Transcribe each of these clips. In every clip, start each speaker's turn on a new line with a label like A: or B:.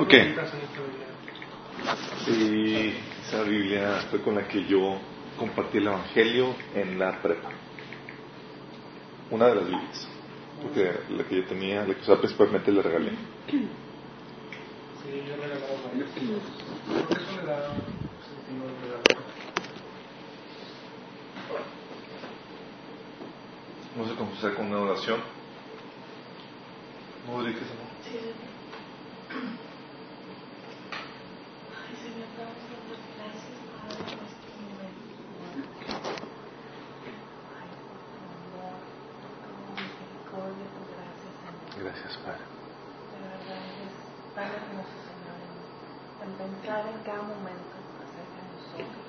A: Ok. Y esa Biblia fue con la que yo compartí el Evangelio en la prepa. Una de las Biblias. Porque la que yo tenía, la que usaba principalmente la regalé.
B: Sí, yo regalaba varias. Por eso le da sentido de regalo.
A: Vamos a comenzar con una oración. ¿No diriges, amor?
C: Sí, Señor. Ay, Señor, te vamos a dar gracias, Padre, por estos momentos. Ay, por tu amor, por tu misericordia, tu gracia,
A: Gracias, Padre.
C: Tan hermoso, Señor, en, en pensar en cada momento acerca de nosotros.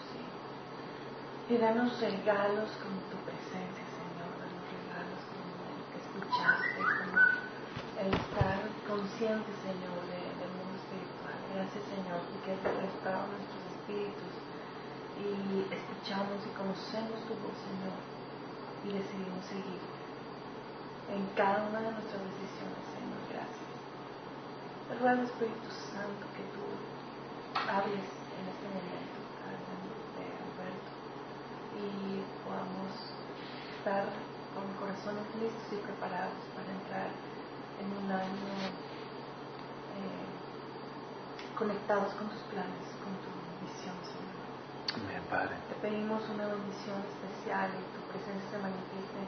C: Y danos regalos como tu presencia, Señor. Danos regalos como el que escuchaste, como el estar consciente, Señor, de-. Gracias, Señor, porque has restaurado nuestros espíritus y escuchamos y conocemos tu voz, Señor, y decidimos seguir en cada una de nuestras decisiones, Señor. Gracias. Te Espíritu Santo, que tú hables en este momento de Alberto y podamos estar con corazones listos y preparados para entrar en un año eh, conectados con tus planes, con tu visión, Señor.
A: Amén, Padre.
C: Te pedimos una bendición especial y tu presencia se manifieste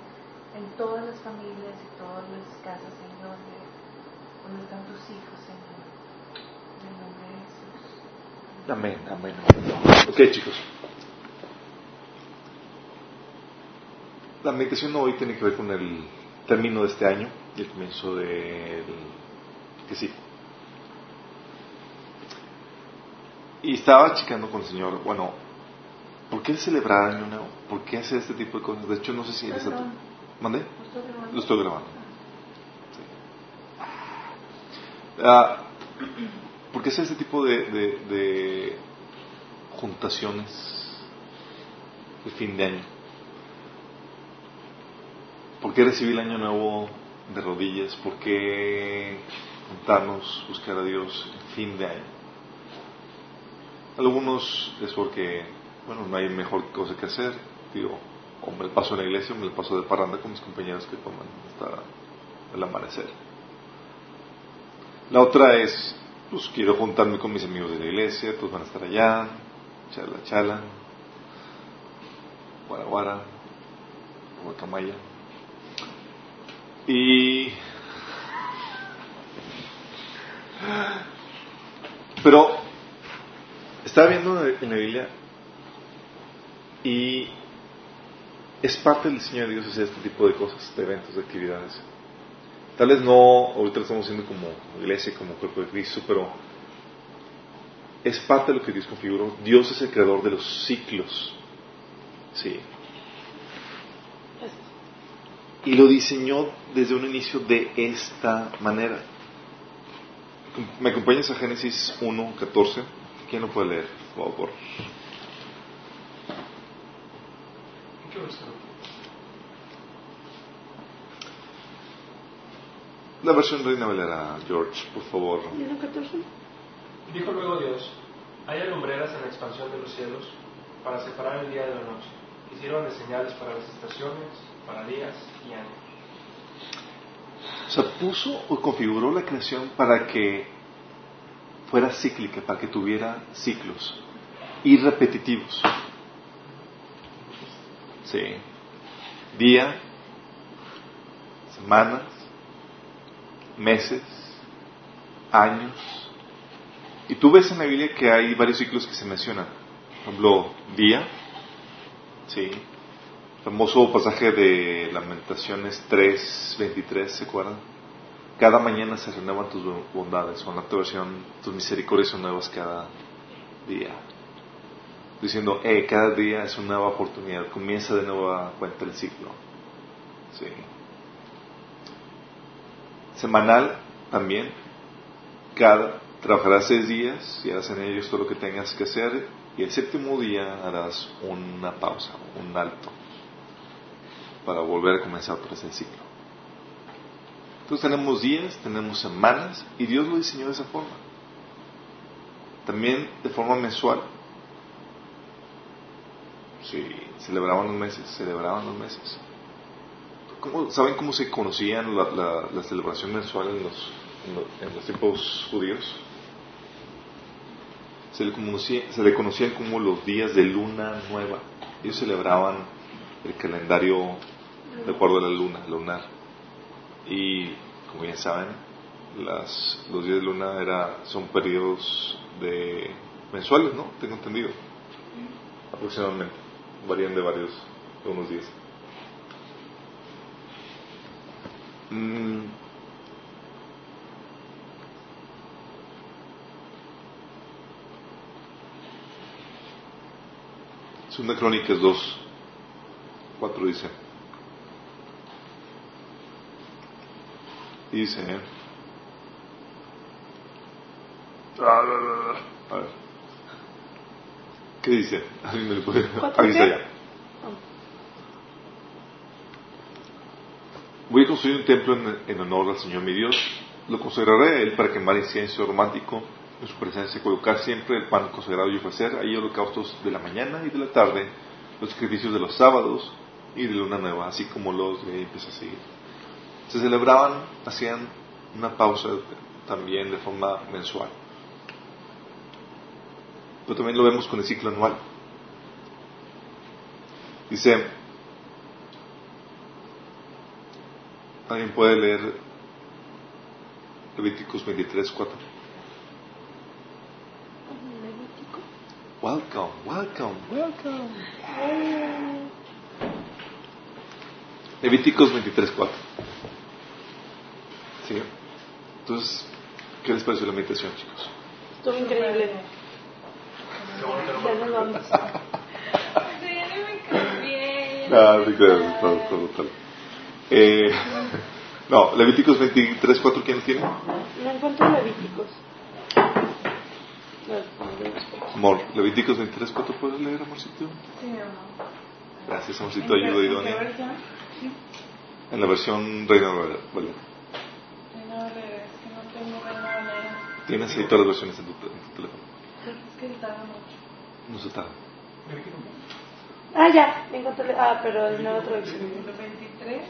C: en todas las familias y todas las casas, Señor, de donde están tus hijos, Señor. En el nombre de Jesús.
A: Amén, amén. amén. Ok, chicos. La meditación hoy tiene que ver con el término de este año y el comienzo del que sí. Y estaba checando con el Señor, bueno, ¿por qué celebrar Año Nuevo? ¿Por qué hacer este tipo de cosas? De hecho, no sé si eres
C: Perdón.
A: ¿Mandé?
C: ¿Lo estoy grabando?
A: Lo estoy grabando. Ah, ¿Por qué hacer este tipo de, de, de juntaciones de fin de año? ¿Por qué recibir el año nuevo de rodillas? ¿Por qué juntarnos, buscar a Dios en fin de año? Algunos es porque, bueno, no hay mejor cosa que hacer. Digo, o me paso en la iglesia o me paso de parranda con mis compañeros que toman hasta el amanecer. La otra es, pues quiero juntarme con mis amigos de la iglesia, todos van a estar allá, chala, chala, guara, guara, guacamaya. Y... Pero estaba viendo en la Biblia y es parte del diseño de Dios hacer este tipo de cosas, de eventos, de actividades. Tal vez no, ahorita lo estamos haciendo como iglesia, como cuerpo de Cristo, pero es parte de lo que Dios configuró. Dios es el creador de los ciclos. Sí. Y lo diseñó desde un inicio de esta manera. ¿Me acompañas a Génesis 1, 14? ¿Quién lo puede leer? Por favor. La versión Reina Valera, George, por favor.
C: ¿Libro 14?
B: Dijo luego Dios, haya lumbreras en la expansión de los cielos para separar el día de la noche. Hicieron de señales para las estaciones, para días y años.
A: O sea, puso o configuró la creación para que fuera cíclica, para que tuviera ciclos y repetitivos. Sí. Día, semanas, meses, años. Y tú ves en la Biblia que hay varios ciclos que se mencionan. Por ejemplo, día, sí. Famoso pasaje de Lamentaciones 3, 23, ¿se acuerdan? Cada mañana se renuevan tus bondades, o en la otra versión, tus misericordias son nuevas cada día. Diciendo, eh, cada día es una nueva oportunidad, comienza de nueva cuenta el ciclo. Semanal también, cada, trabajarás seis días y harás en ellos todo lo que tengas que hacer, y el séptimo día harás una pausa, un alto, para volver a comenzar otra vez el ciclo. Entonces tenemos días, tenemos semanas, y Dios lo diseñó de esa forma. También de forma mensual. Sí, celebraban los meses, celebraban los meses. ¿Saben cómo se conocían la, la, celebración mensual en los, en los, tiempos judíos? Se le, se le conocían como los días de luna nueva. Ellos celebraban el calendario de acuerdo a la luna, lunar. Y como ya saben, las, los días de luna era, son periodos de mensuales, ¿no? Tengo entendido. Aproximadamente. Varían de varios, de unos días. Mm. Segunda Crónicas 2, 4 dice. Dice, ¿eh? A ver. ¿Qué dice? ¿Alguien me lo puede avisar Voy a construir un templo en, honor al Señor mi Dios. Lo consagraré a Él para quemar incienso aromático en su presencia, colocar siempre el pan consagrado y ofrecer ahí holocaustos de la mañana y de la tarde, los sacrificios de los sábados y de luna nueva, así como los de empezó a seguir. Se celebraban, hacían una pausa también de forma mensual. Pero también lo vemos con el ciclo anual. Dice, ¿Alguien puede leer Levíticos 23, 4? Welcome, welcome, welcome. Levíticos 23, 4. ¿Sí? Entonces, ¿qué les pareció la meditación, chicos?
C: Estuvo increíble. Ya nos vamos.
A: Ah, sí, claro, todo, todo, todo. Eh, no, Levíticos 23, 4, ¿quién tiene?
C: No encuentro Levíticos.
A: Amor, Levíticos 23, 4, ¿puedes leer, amorcito?
C: Sí, amor.
A: Gracias, amorcito, ayuda idónea. En la versión Reina Valera. Tienes ahí todas las versiones en tu, en tu teléfono.
C: Es que tarda mucho.
A: No se tarda.
C: Ah, ya, encontré. Ah, pero en la otra versión. 23.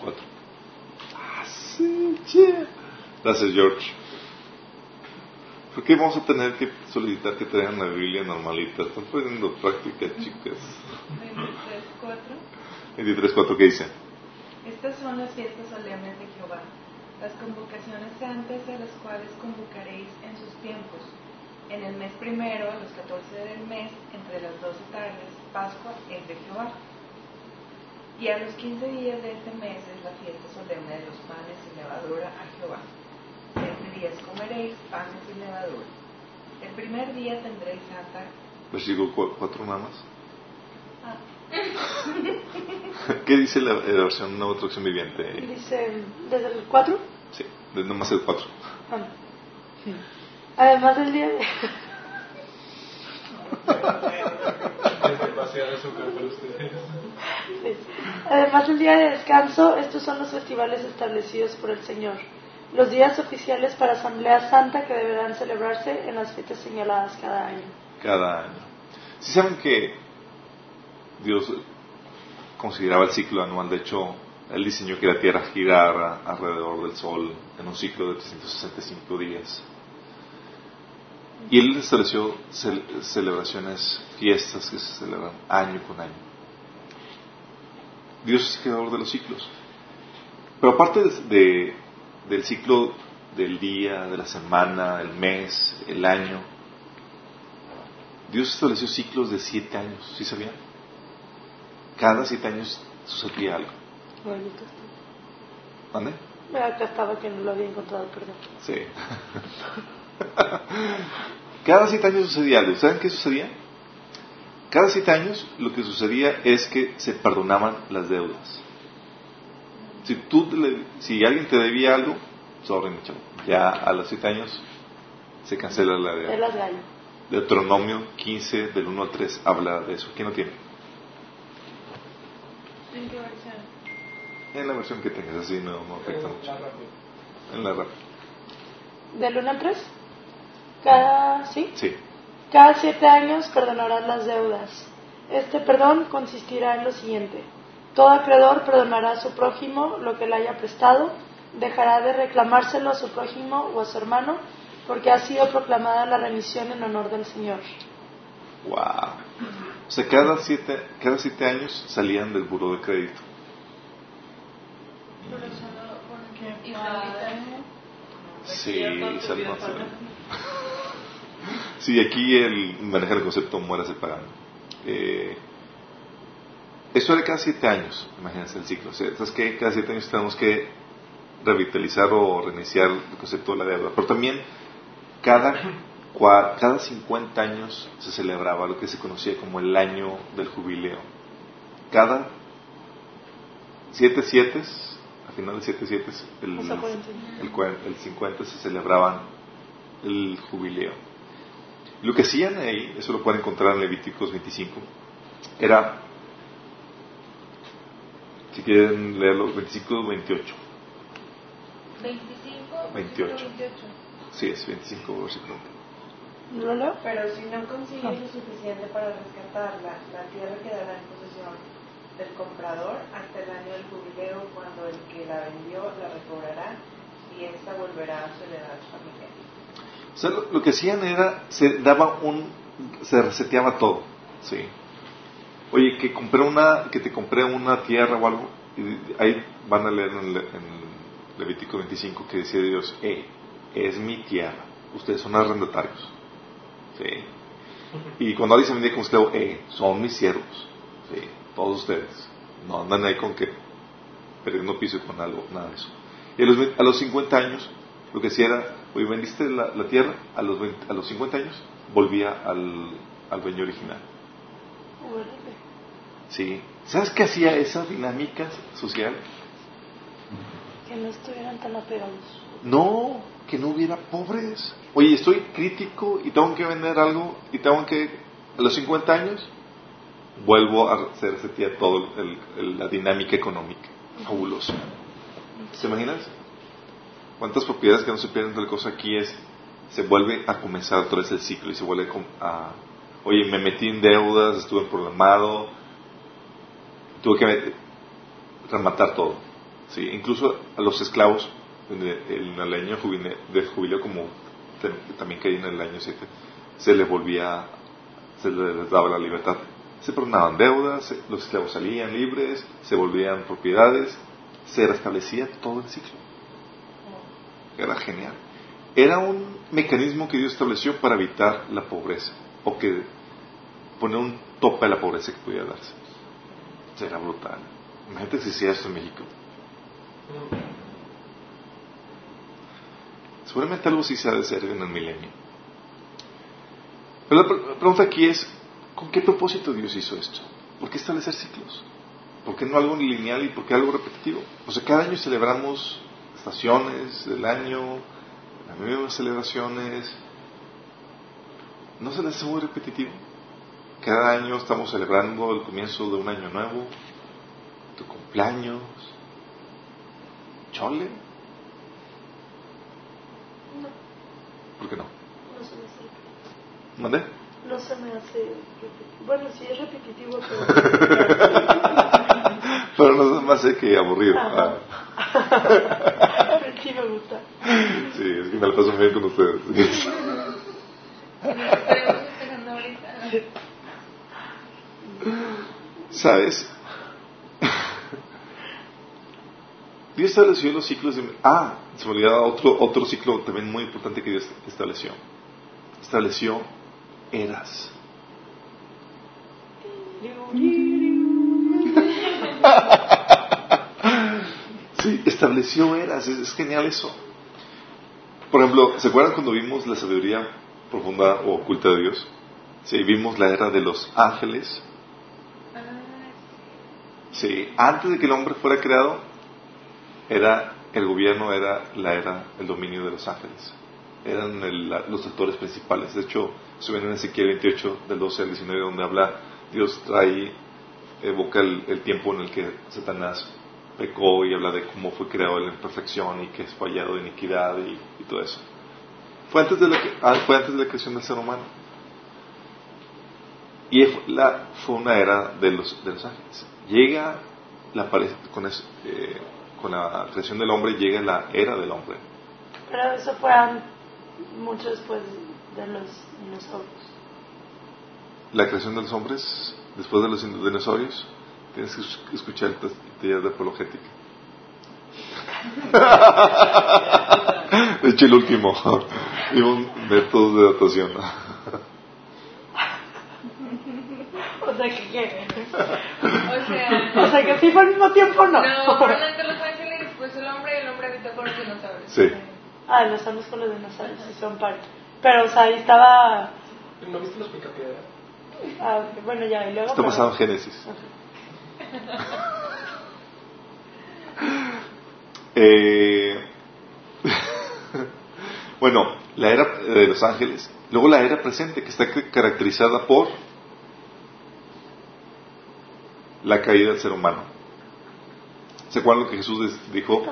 A: Cuatro. Ah, sí, che. Gracias, George. ¿Por qué vamos a tener que solicitar que traigan la Biblia normalita? Están poniendo práctica, chicas.
C: 23.4.
A: 23.4, ¿qué dice?
C: Estas son las fiestas solemnes de Jehová, las convocaciones santas a las cuales convocaréis en sus tiempos. En el mes primero, a los 14 del mes, entre las 12 tardes, Pascua es de Jehová. Y a los quince días de este mes es la fiesta solemne de los panes y levadura a Jehová. Siete días comeréis panes y levadura. El primer día tendréis santa.
A: Versículo 4 nada más.
C: Ah.
A: ¿Qué dice la, la versión nueva traducción viviente?
C: Dice, ¿desde el 4?
A: Sí, nomás el 4.
C: Ah. Además del día de... Además del día de descanso, estos son los festivales establecidos por el Señor. Los días oficiales para Asamblea Santa que deberán celebrarse en las fechas señaladas cada año.
A: Cada año. Si saben que Dios consideraba el ciclo anual, de hecho, Él diseñó que la Tierra girara alrededor del Sol en un ciclo de 365 días. Y Él estableció celebraciones, fiestas que se celebran año con año. Dios es creador de los ciclos. Pero aparte de, del ciclo del día, de la semana, el mes, el año, Dios estableció ciclos de siete años, ¿sí sabían? Cada siete años sucedía algo. ¿Dónde?
C: Acá estaba que no lo había encontrado, perdón.
A: Sí. Cada siete años sucedía algo. ¿Saben qué sucedía? Cada siete años lo que sucedía es que se perdonaban las deudas. Si, tú si alguien te debía algo, sorry, ya a los siete años se cancela la deuda. Deuteronomio 15, del 1 al 3, habla de eso. ¿Quién lo tiene?
C: ¿En qué versión?
A: En la versión que tengas, así no, afecta mucho. En la rápida.
D: ¿Del 1 al 3? Cada, ¿sí?
A: Sí.
D: Cada siete años perdonarás las deudas. Este perdón consistirá en lo siguiente. Todo acreedor perdonará a su prójimo lo que le haya prestado, dejará de reclamárselo a su prójimo o a su hermano, porque ha sido proclamada la remisión en honor del Señor.
A: Wow. O sea, cada siete, cada siete años salían del buro de crédito.
C: Pero solo porque israelita
A: Sí, Salman Sí, aquí él maneja el concepto muérase pagando. Eh, eso era cada siete años, imagínense el ciclo. O sea, ¿sabes qué? Cada siete años tenemos que revitalizar o reiniciar el concepto de la deuda. Pero también cada, cada 50 años se celebraba lo que se conocía como el año del jubileo. Cada siete siete, al final de siete siete, el,
D: O sea, 41.
A: el, el 50 se celebraban el jubileo. Lo que hacían ahí, eso lo pueden encontrar en Levíticos 25, era, si quieren leerlo, 25 28.
C: 25,
A: 28. Sí, es 25 versículo.
D: ¿Lo leo?
C: Pero si no consigues lo suficiente para rescatarla, la tierra quedará en posesión del comprador hasta el año del jubileo, cuando el que la vendió la recobrará y ésta volverá a su heredad familiar.
A: O sea, lo, lo que hacían era, se daba un, se reseteaba todo, ¿sí? Oye, que compré una, que te compré una tierra o algo, y ahí van a leer en, en Levítico 25 que decía Dios, eh, es mi tierra, ustedes son arrendatarios, ¿sí? Y cuando alguien se vendía como esclavo, eh, son mis siervos, ¿sí? Todos ustedes, no andan ahí con que perdiendo piso con algo, nada de eso. Y a los, a los 50 años, lo que hacía era, oye, vendiste la, la tierra, a los, 20 a los 50 años volvía al, al dueño original. ¿Sí? ¿Sabes qué hacía esa dinámica social?
D: Que no estuvieran tan apegados.
A: No, que no hubiera pobres. Oye, estoy crítico y tengo que vender algo y tengo que, a los 50 años, vuelvo a todo el- el- la dinámica económica. Fabuloso. ¿Te imaginas? ¿Cuántas propiedades que no se pierden tal cosa aquí es, se vuelve a comenzar otra vez el ciclo y se vuelve a, oye, me metí en deudas, estuve programado, tuve que rematar todo. ¿sí? Incluso a los esclavos, en el, año de jubileo, como también caí en el año 7, se les volvía, se les daba la libertad. Se perdonaban deudas, los esclavos salían libres, se volvían propiedades, se restablecía todo el ciclo. Era genial. Era un mecanismo que Dios estableció para evitar la pobreza, o que poner un tope a la pobreza que pudiera darse. Era brutal. Imagínate si hiciera esto en México. Seguramente algo sí se ha de hacer en el milenio. Pero la pregunta aquí es, ¿con qué propósito Dios hizo esto? ¿Por qué establecer ciclos? ¿Por qué no algo lineal y por qué algo repetitivo? O sea, cada año celebramos estaciones del año, las mismas celebraciones. ¿No se les hace muy repetitivo? Cada año estamos celebrando el comienzo de un año nuevo, tu cumpleaños, chole.
D: No,
A: ¿Por qué no?
D: no se me.
A: ¿Mandé?
D: No se me hace. Bueno, sí es repetitivo, pero.
A: Pero no es más sé que aburrido. Ah,
D: sí me gusta.
A: sí, es que me la paso bien con ustedes. ¿Sabes? Dios estableció los ciclos de... Ah, se me olvidaba otro, otro ciclo también muy importante que Dios estableció. Estableció eras. Sí, estableció eras, es, es genial eso. Por ejemplo, ¿se acuerdan cuando vimos la sabiduría profunda o oculta de Dios? Sí, vimos la era de los ángeles. Sí, antes de que el hombre fuera creado, era el gobierno era la era, el dominio de los ángeles. Eran el- los actores principales. De hecho, se ven en Ezequiel 28, del 12 al 19, donde habla, Dios trae, evoca el, tiempo en el que Satanás pecó y habla de cómo fue creado en perfección y que es fallado de iniquidad y, todo eso. Fue antes de la, ah, fue antes de la creación del ser humano. Y la, fue una era de los, de los ángeles. Llega la, con, eh, con la creación del hombre, llega la era del hombre.
D: Pero eso fue mucho después de los dinosaurios.
A: La creación de los hombres, después de los dinosaurios, tienes que escuchar el taller de apologética. de hecho, el último. y un método de datación.
D: o sea que qué. O sea, o sea que sí fue al mismo tiempo, no.
C: No, entre los ángeles, pues el hombre y el hombre habitó con los dinosaurios.
A: Sí.
D: Ah, los hombres con los dinosaurios, sí son parte. Pero, o sea, ahí estaba.
B: ¿No viste los picapiedra?
D: Ah, bueno, ya, y luego.
A: Está pasado en Génesis. eh, bueno, la era de los ángeles. Luego la era presente, que está caracterizada por la caída del ser humano. ¿Se acuerdan lo que Jesús dijo?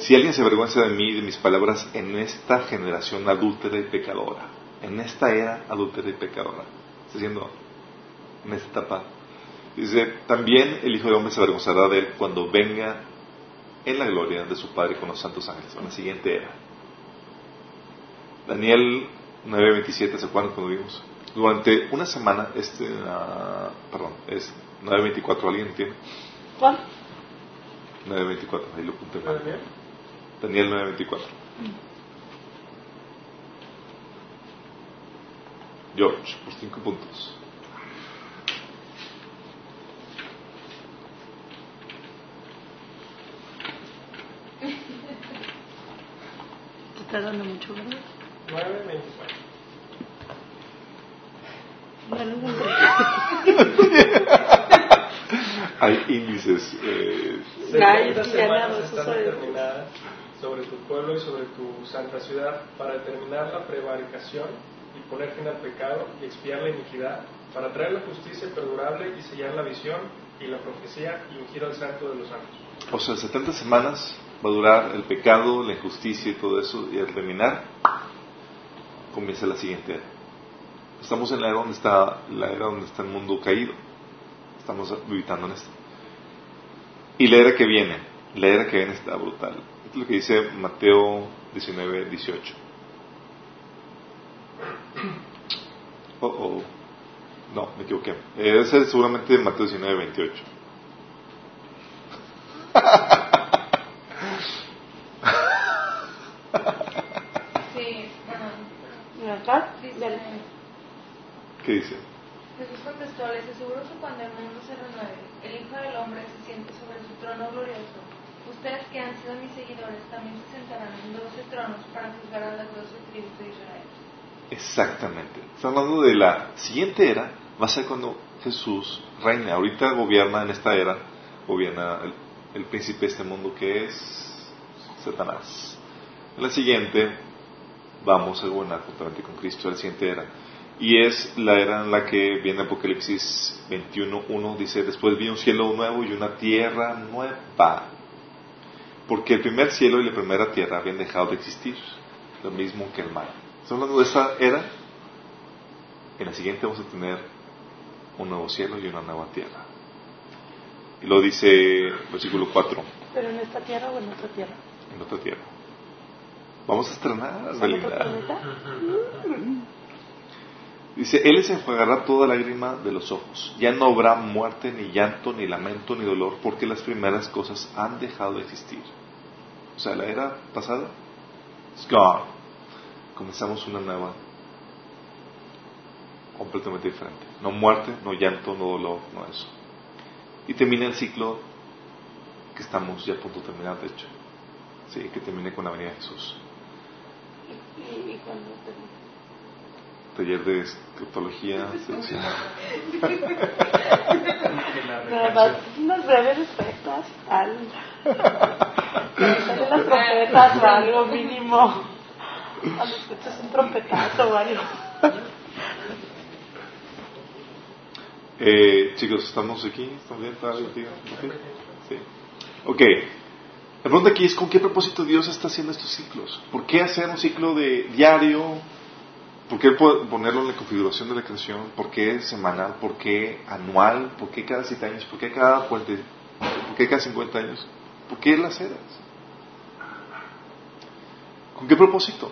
A: Si alguien se avergüenza de mí y de mis palabras en esta generación adúltera y pecadora, en esta era adúltera y pecadora, está diciendo en esta etapa, dice, también el Hijo del Hombre se avergonzará de él cuando venga en la gloria de su Padre con los santos ángeles, en la siguiente era. Daniel 9.27, ¿se acuerdan cuando vimos? Durante una semana, este, uh, perdón, es 9.24, ¿alguien entiende?
D: ¿Cuál?
A: 9.24, ahí lo apunté Daniel 9.24. George, por cinco puntos.
D: Te está dando mucho, ¿verdad?
B: 9.24.
A: Hay índices. Eh,
B: Las semanas están determinadas sobre tu pueblo y sobre tu santa ciudad para determinar la prevaricación y poner fin al pecado y expiar la iniquidad, para traer la justicia perdurable y sellar la visión y la profecía y ungir al santo de los santos.
A: O sea, 70 semanas va a durar el pecado, la injusticia y todo eso, y al terminar comienza la siguiente era. Estamos en la era donde está, la era donde está el mundo caído. Estamos habitando en esto. Y la era que viene, la era que viene está brutal. Esto es lo que dice Mateo 19, 18. Oh, oh. No, me equivoqué. Debe ser seguramente Mateo 19, 28.
C: Sí.
A: ¿Qué dice?
C: Jesús contestó, les aseguro que cuando el mundo se renueve, el Hijo del Hombre se siente sobre su trono glorioso. Ustedes que han sido mis seguidores también se sentarán en doce tronos para juzgar a las doce tribus de Israel.
A: Exactamente. Está hablando de la siguiente era, va a ser cuando Jesús reine. Ahorita gobierna en esta era, gobierna el, el príncipe de este mundo que es Satanás. En la siguiente, vamos a gobernar juntamente con Cristo, en la siguiente era. Y es la era en la que viene Apocalipsis 21.1, dice, después vi un cielo nuevo y una tierra nueva. Porque el primer cielo y la primera tierra habían dejado de existir, lo mismo que el mar. Estamos hablando de esa era. En la siguiente vamos a tener un nuevo cielo y una nueva tierra. Y lo dice versículo 4.
D: ¿Pero en esta tierra o en otra tierra?
A: En otra tierra. Vamos a estrenar, Belinda. Dice, Él les enjuagará toda lágrima de los ojos. Ya no habrá muerte, ni llanto, ni lamento, ni dolor, porque las primeras cosas han dejado de existir. O sea, la era pasada, it's gone. Comenzamos una nueva, completamente diferente. No muerte, no llanto, no dolor, no eso. Y termina el ciclo que estamos ya a punto de terminar, de hecho. Sí, que termine con la venida de Jesús.
D: ¿Y, cuándo termina?
A: Taller de escatología selección.
D: Nada más unas breves respuestas al. Salen las trompetas o algo mínimo. Cuando escuchas un trompetazo o algo.
A: Eh, chicos, ¿estamos aquí? ¿Estamos bien? ¿Está bien? ¿Sí? Ok. La pregunta aquí es con qué propósito Dios está haciendo estos ciclos. ¿Por qué hacer un ciclo de diario? ¿Por qué ponerlo en la configuración de la creación? ¿Por qué semanal? ¿Por qué anual? ¿Por qué cada siete años? ¿Por qué cada, ¿Por qué cada 50 años? ¿Por qué las eras? ¿Con qué propósito?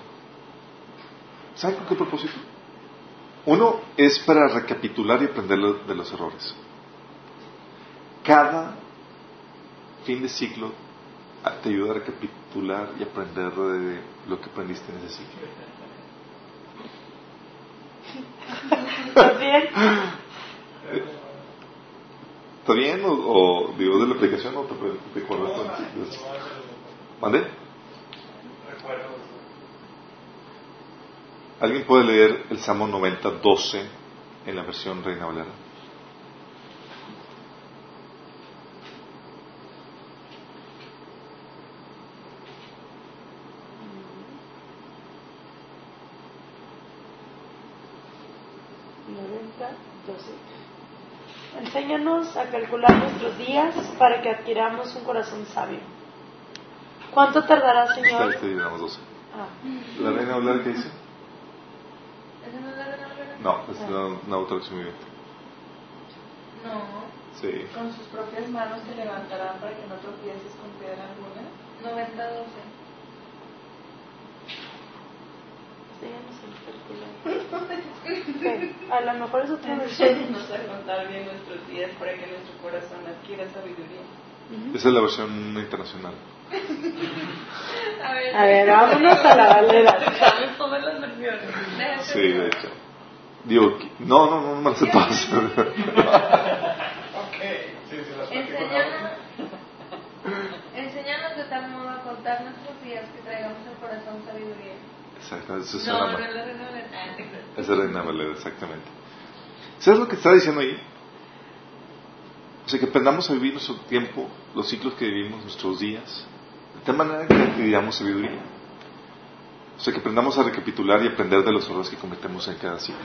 A: ¿Saben con qué propósito? Uno es para recapitular y aprender de los errores. Cada fin de ciclo te ayuda a recapitular y aprender de lo que aprendiste en ese ciclo.
D: ¿Estás bien?
A: ¿Está bien? ¿O, digo de la aplicación o te, te acuerdas? ¿Mande? ¿Alguien puede leer el Salmo 90, 12 en la versión Reina Valera?
D: Enséñanos a calcular nuestros días para que adquiramos un corazón sabio. ¿Cuánto tardará, Señor?
A: Este, este, ah. ¿La reina hablar qué dice? No, es una, otra traducción viviente.
C: No.
A: Sí.
C: Con sus propias manos te levantarán para que no tropieces con piedra alguna. 90-12.
D: A lo mejor es otra versión.
C: Nos a contar bien nuestros días para que nuestro corazón adquiera sabiduría.
A: Esa es la versión internacional.
C: a ver,
D: a ver vámonos a la valera.
C: todas las versiones.
A: Sí, de hecho. Digo, no, no, no, no me las sé todas.
C: Enseñanos de tal modo a contar nuestros días que traigamos al corazón sabiduría.
A: Exacto, eso es
C: no,
A: una...
C: no, no,
A: es Reina Valera, exactamente. ¿Sabes lo que está diciendo ahí? O sea, que aprendamos a vivir nuestro tiempo, los ciclos que vivimos, nuestros días, de tal manera que adquiramos sabiduría. O sea, que aprendamos a recapitular y aprender de los errores que cometemos en cada ciclo.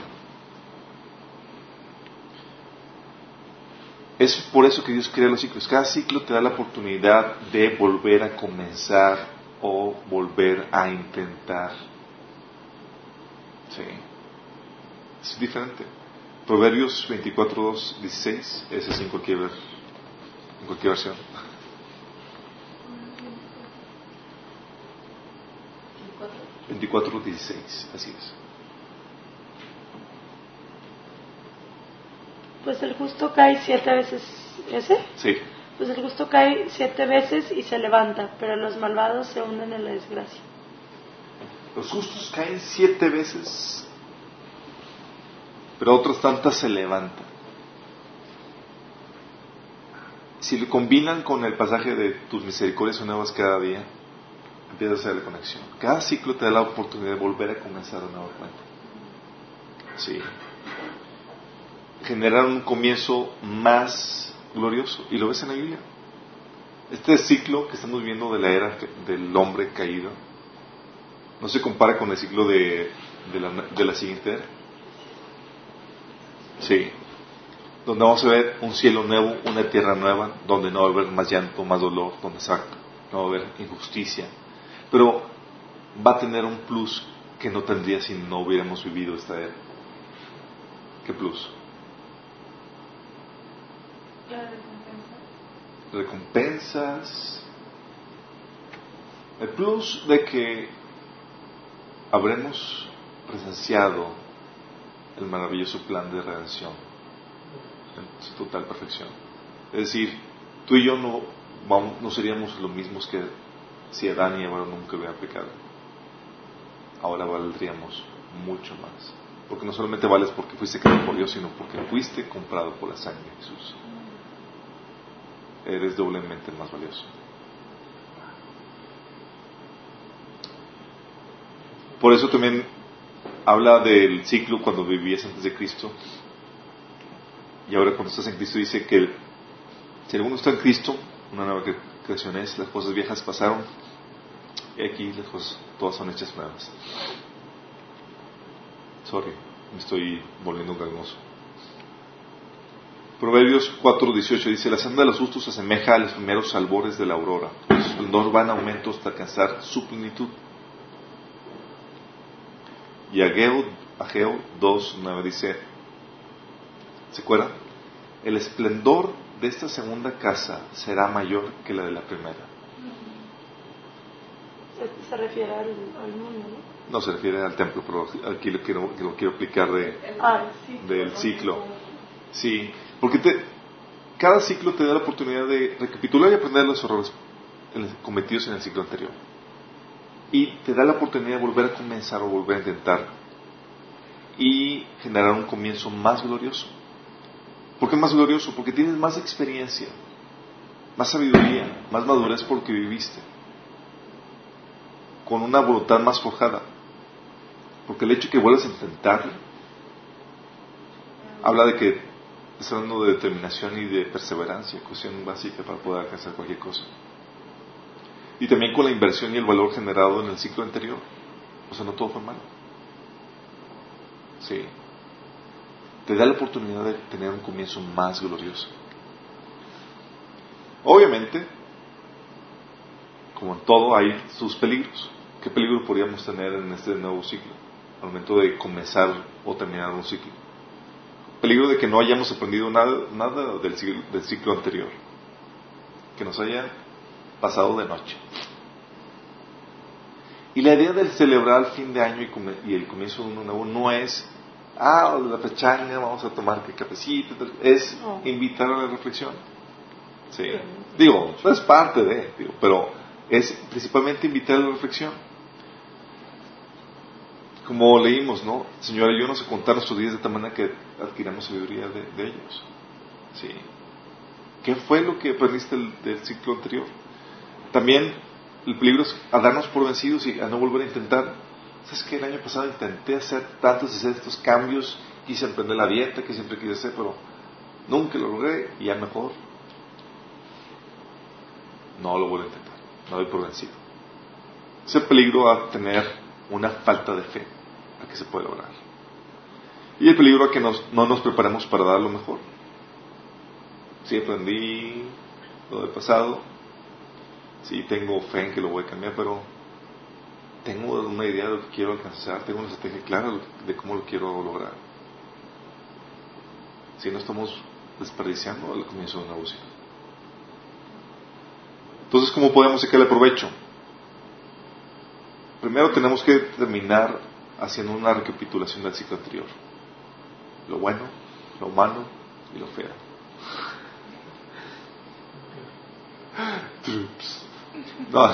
A: Es por eso que Dios crea los ciclos. Cada ciclo te da la oportunidad de volver a comenzar o volver a intentar. Sí. Es diferente. Proverbios 24, 16, ese es en cualquier, en cualquier versión. ¿24? 16, así es.
D: Pues el justo cae siete veces, ¿ese?
A: Sí.
D: Pues el justo cae siete veces y se levanta, pero los malvados se hunden en la desgracia.
A: Los justos caen siete veces, pero otras tantas se levantan. Si lo combinan con el pasaje de tus misericordias nuevas cada día, empieza a hacer la conexión. Cada ciclo te da la oportunidad de volver a comenzar de nueva cuenta. Sí. Generar un comienzo más glorioso. Y lo ves en la Biblia. Este ciclo que estamos viendo de la era del hombre caído no se compara con el ciclo de, la, de la siguiente era. Sí. Donde vamos a ver un cielo nuevo, una tierra nueva, donde no va a haber más llanto, más dolor, donde no va a haber injusticia. Pero va a tener un plus que no tendría si no hubiéramos vivido esta era. ¿Qué plus? recompensas. El plus de que habremos presenciado el maravilloso plan de redención en su total perfección. Es decir, tú y yo no, no seríamos los mismos que si Adán y Eva nunca hubieran pecado. Ahora valdríamos mucho más. Porque no solamente vales porque fuiste creado por Dios, sino porque fuiste comprado por la sangre de Jesús eres doblemente más valioso. Por eso también habla del ciclo cuando vivías antes de Cristo. Y ahora cuando estás en Cristo dice que si alguno está en Cristo, una nueva creación es, las cosas viejas pasaron y aquí las cosas todas son hechas nuevas. Sorry, me estoy volviendo un Proverbios 4:18 dice, la senda de los justos se asemeja a los primeros albores de la aurora, su esplendor va en aumento hasta alcanzar su plenitud. Y Ageo, Ageo 2.9 dice, ¿se acuerdan? El esplendor de esta segunda casa será mayor que la de la primera.
D: Se, refiere al, mundo, ¿no?
A: No se refiere al templo, pero aquí lo quiero, lo quiero explicar de,
D: ah,
A: del ciclo. Sí, porque te, cada ciclo te da la oportunidad de recapitular y aprender los errores cometidos en el ciclo anterior. Y te da la oportunidad de volver a comenzar o volver a intentar y generar un comienzo más glorioso. ¿Por qué más glorioso? Porque tienes más experiencia, más sabiduría, más madurez porque viviste, con una voluntad más forjada. Porque el hecho de que vuelvas a intentarlo habla de que estás hablando de determinación y de perseverancia, cuestión básica para poder alcanzar cualquier cosa. Y también con la inversión y el valor generado en el ciclo anterior. O sea, no todo fue malo. Sí. Te da la oportunidad de tener un comienzo más glorioso. Obviamente, como en todo, hay sus peligros. ¿Qué peligro podríamos tener en este nuevo ciclo? Al momento de comenzar o terminar un ciclo. Peligro de que no hayamos aprendido nada, nada del, ciclo, del ciclo anterior. Que nos haya pasado de noche. Y la idea del celebrar el fin de año y, el comienzo de uno nuevo no es ah, la pechanga, vamos a tomar el cafecito, es invitar a la reflexión. Sí. Digo, es parte de, digo, pero es principalmente invitar a la reflexión. Como leímos, ¿no? Señor, ayúdanos a contar nuestros días de tal manera que adquiramos sabiduría de, ellos. Sí. ¿Qué fue lo que aprendiste del, ciclo anterior? También el peligro es a darnos por vencidos y a no volver a intentar ¿Sabes que El año pasado intenté hacer tantos hacer estos cambios, quise emprender la dieta que siempre quise hacer, pero nunca lo logré y ya mejor. No lo vuelvo a intentar, no doy por vencido. Ese peligro a tener una falta de fe a que se puede lograr. Y el peligro a que nos, no nos preparemos para dar lo mejor. Sí aprendí lo del pasado, sí tengo fe en que lo voy a cambiar, pero tengo una idea de lo que quiero alcanzar, tengo una estrategia clara de cómo lo quiero lograr. Si no estamos desperdiciando al comienzo de una negocio. Entonces, ¿cómo podemos sacarle provecho? Primero tenemos que terminar haciendo una recapitulación del ciclo anterior. Lo bueno, lo malo y lo feo. No,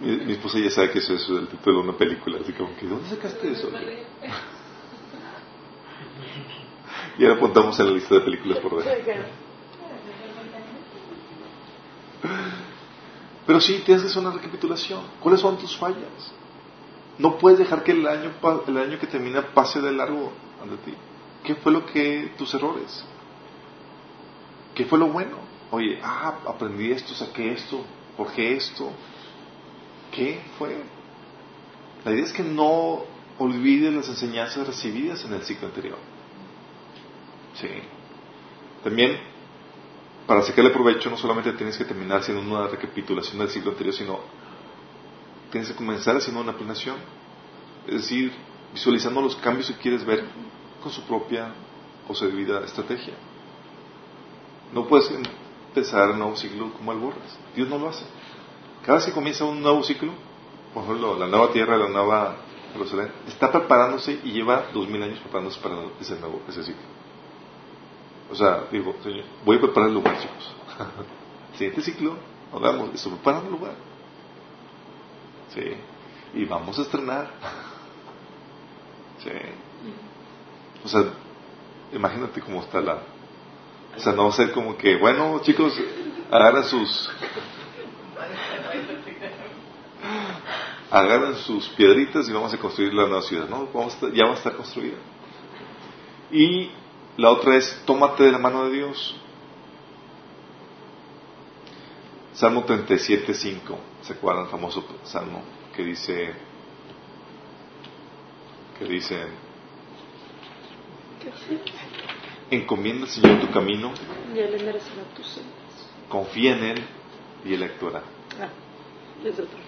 A: mi, esposa ya sabe que eso es el título de una película, así como que, ¿dónde sacaste eso? Y ahora apuntamos en la lista de películas por ver. Pero sí, te haces una recapitulación. ¿Cuáles son tus fallas? No puedes dejar que el año, el año que termina pase de largo ante ti. ¿Qué fue lo que, tus errores? ¿Qué fue lo bueno? Oye, ah, aprendí esto, saqué esto, ¿Por qué esto? ¿Qué fue? La idea es que no olvides las enseñanzas recibidas en el ciclo anterior. Sí. También, para sacarle provecho, no solamente tienes que terminar haciendo una recapitulación del ciclo anterior, sino tienes que comenzar haciendo una planeación. Es decir, visualizando los cambios que quieres ver con su propia o su debida estrategia. No puedes empezar un nuevo ciclo como el borras. Dios no lo hace. Cada vez que comienza un nuevo ciclo, por ejemplo, la nueva tierra, la nueva Jerusalén, está preparándose y lleva dos mil años preparándose para ese nuevo, ese ciclo. O sea, digo, Señor, voy a preparar el lugar, chicos. Siguiente ciclo, hagamos, estoy preparando el lugar. Sí. Y vamos a estrenar. Sí. O sea, imagínate cómo está la, o sea, no va a ser como que, bueno, chicos, agarran sus. agarran sus piedritas y vamos a construir la nueva ciudad. No, ya va a estar construida. Y la otra es, tómate de la mano de Dios. Salmo 37, 5. ¿Se acuerdan el famoso salmo que dice, que dice, Encomienda al Señor tu camino.
D: Y Él enderezará tus sendas.
A: Confía en Él y Él actuará.
D: Ah, es otro.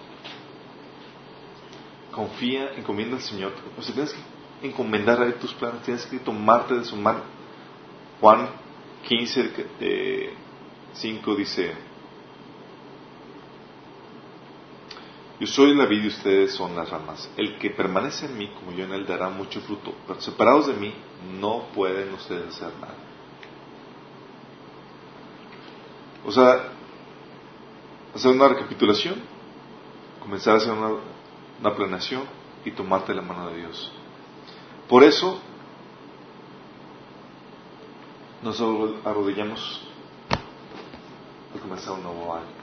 A: Confía, encomienda al Señor. O sea, tienes que encomendar a Él tus planes, tienes que tomarte de su mano. Juan 15, eh, 5 dice, Yo soy la vida y ustedes son las ramas. El que permanece en mí, como yo en él, dará mucho fruto. Pero separados de mí, no pueden ustedes hacer nada. O sea, hacer una recapitulación, comenzar a hacer una, una planeación y tomarte la mano de Dios. Por eso, nos arrodillamos a comenzar un nuevo año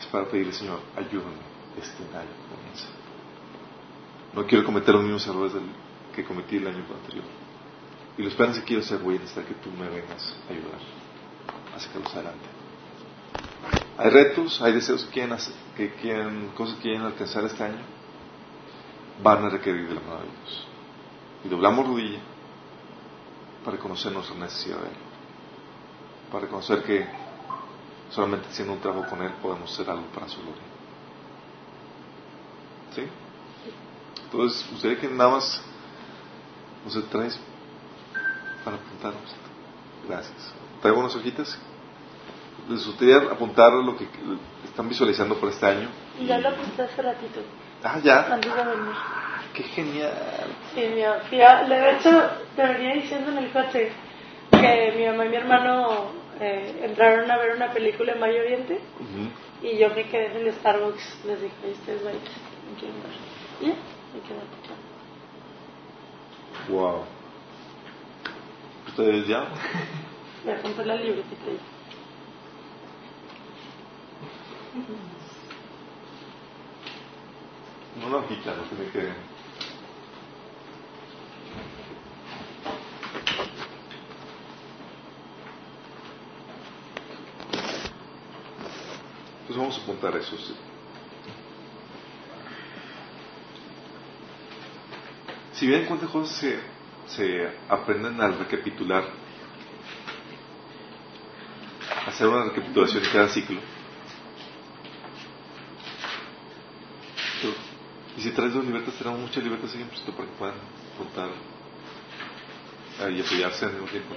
A: es para pedirle, Señor, ayúdame, este año comienza. No quiero cometer los mismos errores que cometí el año anterior. Y los planes que quiero hacer voy a que tú me vengas a ayudar a sacarlos adelante. Hay retos, hay deseos que quieren, hacer, que quieren, cosas que quieren alcanzar este año, van a requerir de la mano de Dios. Y doblamos rodilla para reconocer nuestra necesidad de Él. Para reconocer que solamente haciendo un trabajo con Él podemos hacer algo para su gloria. ¿Sí? Entonces, ustedes que nada más nos traes para apuntarnos. Gracias. Traigo unas hojitas. Les gustaría apuntar lo que están visualizando por este año.
D: Y ya lo apunté hace ratito.
A: Ah, ya.
D: Antes de venir.
A: Qué genial.
D: Sí, mi mamá, de hecho, te venía diciendo en el coche que mi mamá y mi hermano eh, entraron a ver una película en Mayo Oriente y yo me quedé en el Starbucks. Les dije, ustedes vayan, me quieren ver. Y ya, me quedé
A: Wow. ¿Ustedes ya?
D: Voy a comprar la libretita ahí.
A: Una hojita, no tiene que Pues vamos a apuntar eso. Si bien cuántas cosas se, se aprenden al recapitular, hacer una recapitulación de cada ciclo. y si traes dos libertades, tenemos muchas libertades siempre para que puedan apuntar y apoyarse en el tiempo.